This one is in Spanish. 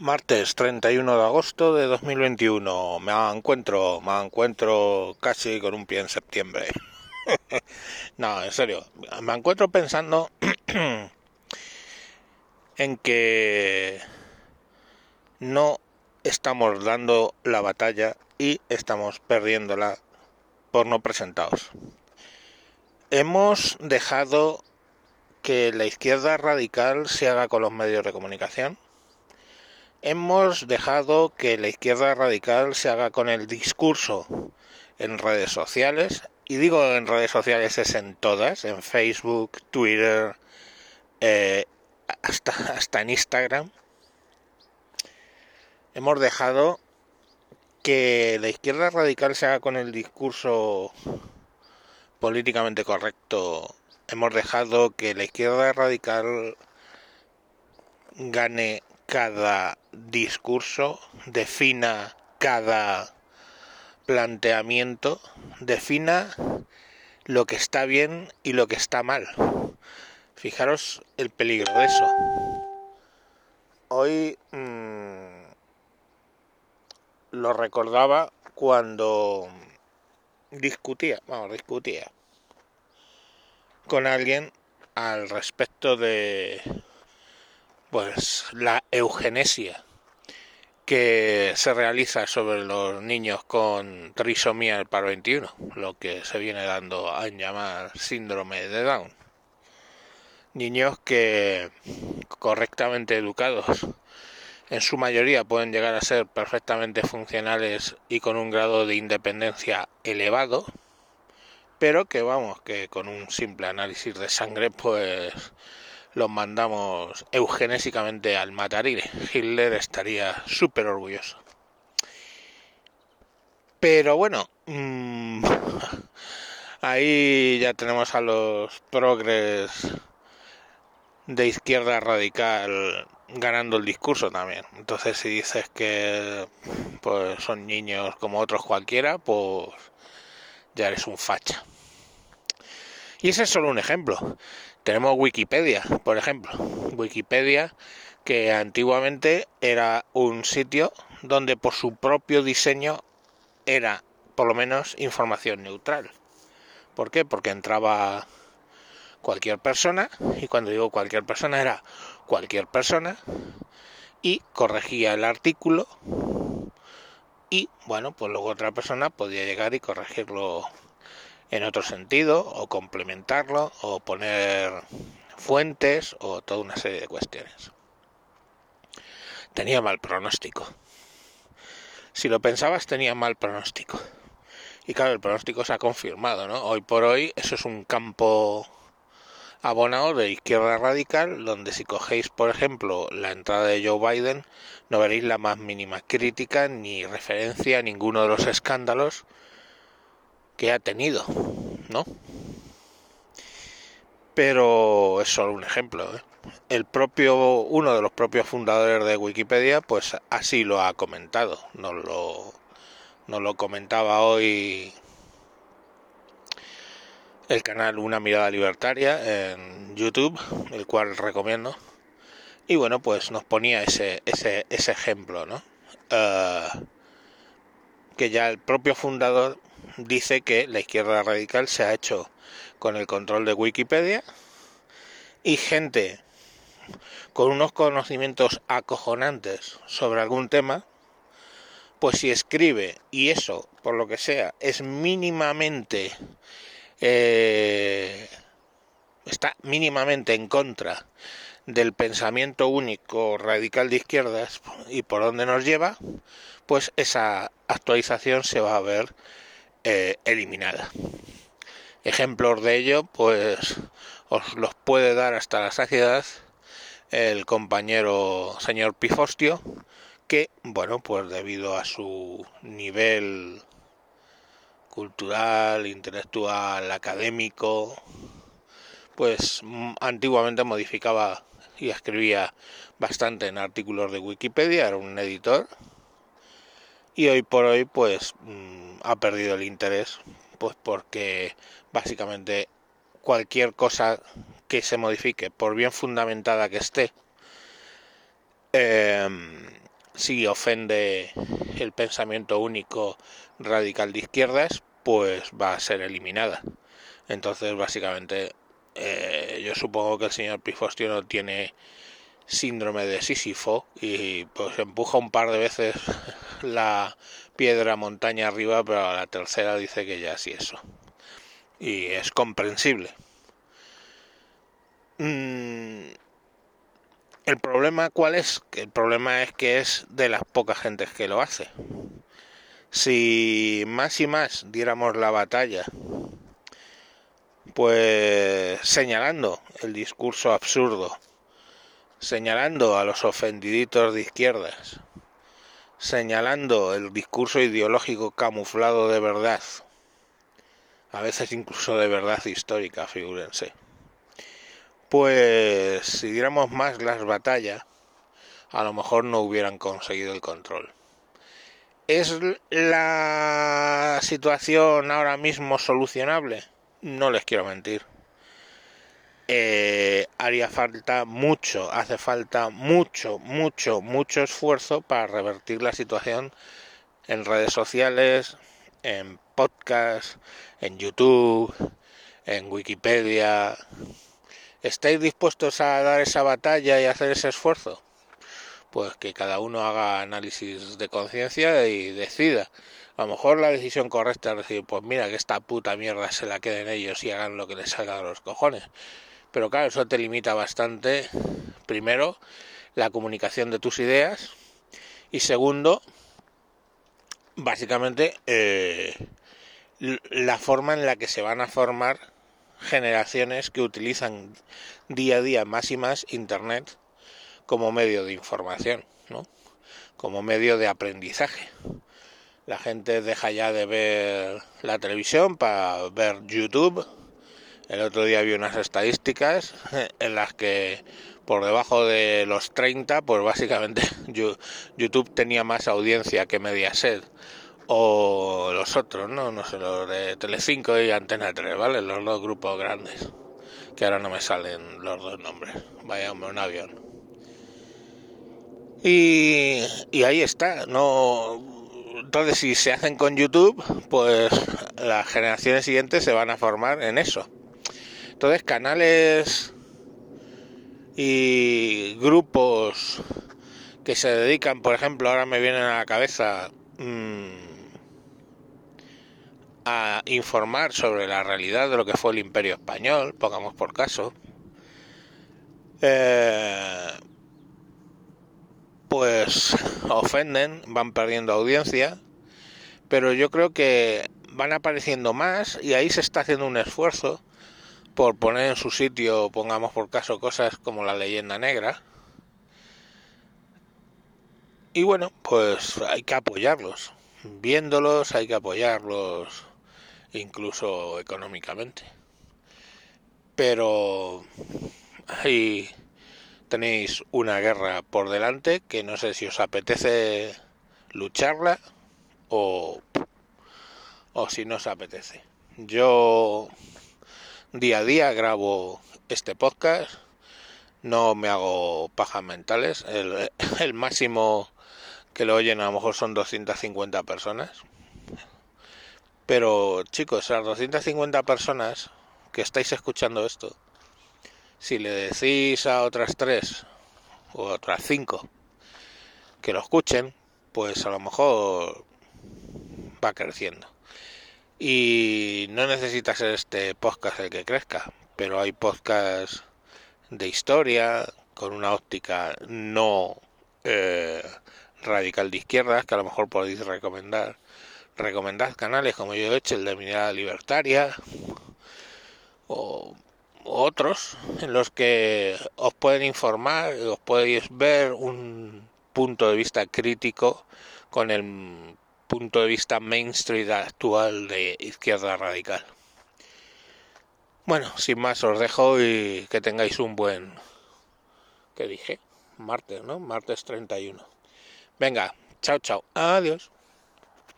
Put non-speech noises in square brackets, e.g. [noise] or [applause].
Martes 31 de agosto de 2021. Me encuentro, me encuentro casi con un pie en septiembre. [laughs] no, en serio, me encuentro pensando [clears throat] en que no estamos dando la batalla y estamos perdiéndola por no presentados. Hemos dejado que la izquierda radical se haga con los medios de comunicación hemos dejado que la izquierda radical se haga con el discurso en redes sociales, y digo en redes sociales es en todas, en Facebook, Twitter, eh, hasta, hasta en Instagram. Hemos dejado que la izquierda radical se haga con el discurso políticamente correcto. Hemos dejado que la izquierda radical gane cada discurso, defina cada planteamiento, defina lo que está bien y lo que está mal. Fijaros el peligro de eso. Hoy mmm, lo recordaba cuando discutía, vamos, discutía con alguien al respecto de pues la eugenesia que se realiza sobre los niños con trisomía del paro 21, lo que se viene dando a llamar síndrome de Down. Niños que correctamente educados en su mayoría pueden llegar a ser perfectamente funcionales y con un grado de independencia elevado, pero que vamos, que con un simple análisis de sangre pues los mandamos eugenésicamente al matarile. Hitler estaría súper orgulloso. Pero bueno, mmm, ahí ya tenemos a los progres de izquierda radical ganando el discurso también. Entonces si dices que pues son niños como otros cualquiera, pues ya eres un facha. Y ese es solo un ejemplo. Tenemos Wikipedia, por ejemplo. Wikipedia que antiguamente era un sitio donde por su propio diseño era por lo menos información neutral. ¿Por qué? Porque entraba cualquier persona, y cuando digo cualquier persona era cualquier persona, y corregía el artículo, y bueno, pues luego otra persona podía llegar y corregirlo en otro sentido o complementarlo o poner fuentes o toda una serie de cuestiones. Tenía mal pronóstico. Si lo pensabas tenía mal pronóstico. Y claro, el pronóstico se ha confirmado, ¿no? Hoy por hoy eso es un campo abonado de izquierda radical, donde si cogéis, por ejemplo, la entrada de Joe Biden, no veréis la más mínima crítica ni referencia a ninguno de los escándalos que ha tenido, ¿no? Pero es solo un ejemplo. ¿eh? El propio, uno de los propios fundadores de Wikipedia, pues así lo ha comentado. Nos lo, lo comentaba hoy el canal Una Mirada Libertaria en YouTube, el cual recomiendo. Y bueno, pues nos ponía ese, ese, ese ejemplo, ¿no? Uh, que ya el propio fundador dice que la izquierda radical se ha hecho con el control de Wikipedia y gente con unos conocimientos acojonantes sobre algún tema, pues si escribe y eso, por lo que sea, es mínimamente eh, está mínimamente en contra del pensamiento único radical de izquierdas y por dónde nos lleva, pues esa actualización se va a ver eh, eliminada. Ejemplos de ello, pues os los puede dar hasta la saciedad el compañero señor Pifostio, que, bueno, pues debido a su nivel cultural, intelectual, académico, pues antiguamente modificaba y escribía bastante en artículos de Wikipedia, era un editor, y hoy por hoy pues mm, ha perdido el interés pues porque básicamente cualquier cosa que se modifique por bien fundamentada que esté em, si ofende el pensamiento único radical de izquierdas, pues va a ser eliminada. Entonces, básicamente, eh, yo supongo que el señor Pifostio no tiene síndrome de Sísifo y pues empuja un par de veces la piedra montaña arriba, pero la tercera dice que ya sí eso. Y es comprensible. Mm, el problema cuál es? el problema es que es de las pocas gentes que lo hace. Si más y más diéramos la batalla, pues señalando el discurso absurdo, señalando a los ofendiditos de izquierdas, señalando el discurso ideológico camuflado de verdad, a veces incluso de verdad histórica, figúrense pues si diéramos más las batallas, a lo mejor no hubieran conseguido el control. ¿Es la situación ahora mismo solucionable? No les quiero mentir. Eh, haría falta mucho, hace falta mucho, mucho, mucho esfuerzo para revertir la situación en redes sociales, en podcast, en YouTube, en Wikipedia, ¿Estáis dispuestos a dar esa batalla y hacer ese esfuerzo? Pues que cada uno haga análisis de conciencia y decida. A lo mejor la decisión correcta es decir, pues mira, que esta puta mierda se la queden ellos y hagan lo que les salga de los cojones. Pero claro, eso te limita bastante, primero, la comunicación de tus ideas y segundo, básicamente, eh, la forma en la que se van a formar generaciones que utilizan día a día más y más Internet como medio de información, ¿no? como medio de aprendizaje. La gente deja ya de ver la televisión para ver YouTube. El otro día vi unas estadísticas [laughs] en las que por debajo de los 30, pues básicamente [laughs] YouTube tenía más audiencia que Mediaset o los otros, ¿no? No sé, los de Telecinco y Antena 3, ¿vale? Los dos grupos grandes, que ahora no me salen los dos nombres. Vaya hombre, un avión. Y, y ahí está, no... Entonces, si se hacen con YouTube, pues las generaciones siguientes se van a formar en eso. Entonces, canales y grupos que se dedican, por ejemplo, ahora me vienen a la cabeza mmm, a informar sobre la realidad de lo que fue el imperio español, pongamos por caso, eh, pues ofenden, van perdiendo audiencia, pero yo creo que van apareciendo más y ahí se está haciendo un esfuerzo por poner en su sitio, pongamos por caso, cosas como la leyenda negra. Y bueno, pues hay que apoyarlos. Viéndolos hay que apoyarlos incluso económicamente. Pero ahí tenéis una guerra por delante que no sé si os apetece lucharla o, o si no os apetece. Yo día a día grabo este podcast, no me hago pajas mentales, el, máximo que lo oyen a lo mejor son 250 personas. Pero chicos, a las 250 personas que estáis escuchando esto, si le decís a otras tres o otras cinco que lo escuchen, pues a lo mejor va creciendo. Y no necesita ser este podcast el que crezca, pero hay podcasts de historia con una óptica no eh, radical de izquierdas que a lo mejor podéis recomendar. Recomendad canales como yo he hecho, el de Mirada Libertaria o, otros en los que os pueden informar, os podéis ver un punto de vista crítico con el punto de vista mainstream actual de izquierda radical. Bueno, sin más os dejo y que tengáis un buen... ¿Qué dije? Martes, ¿no? Martes 31. Venga, chao, chao. Adiós.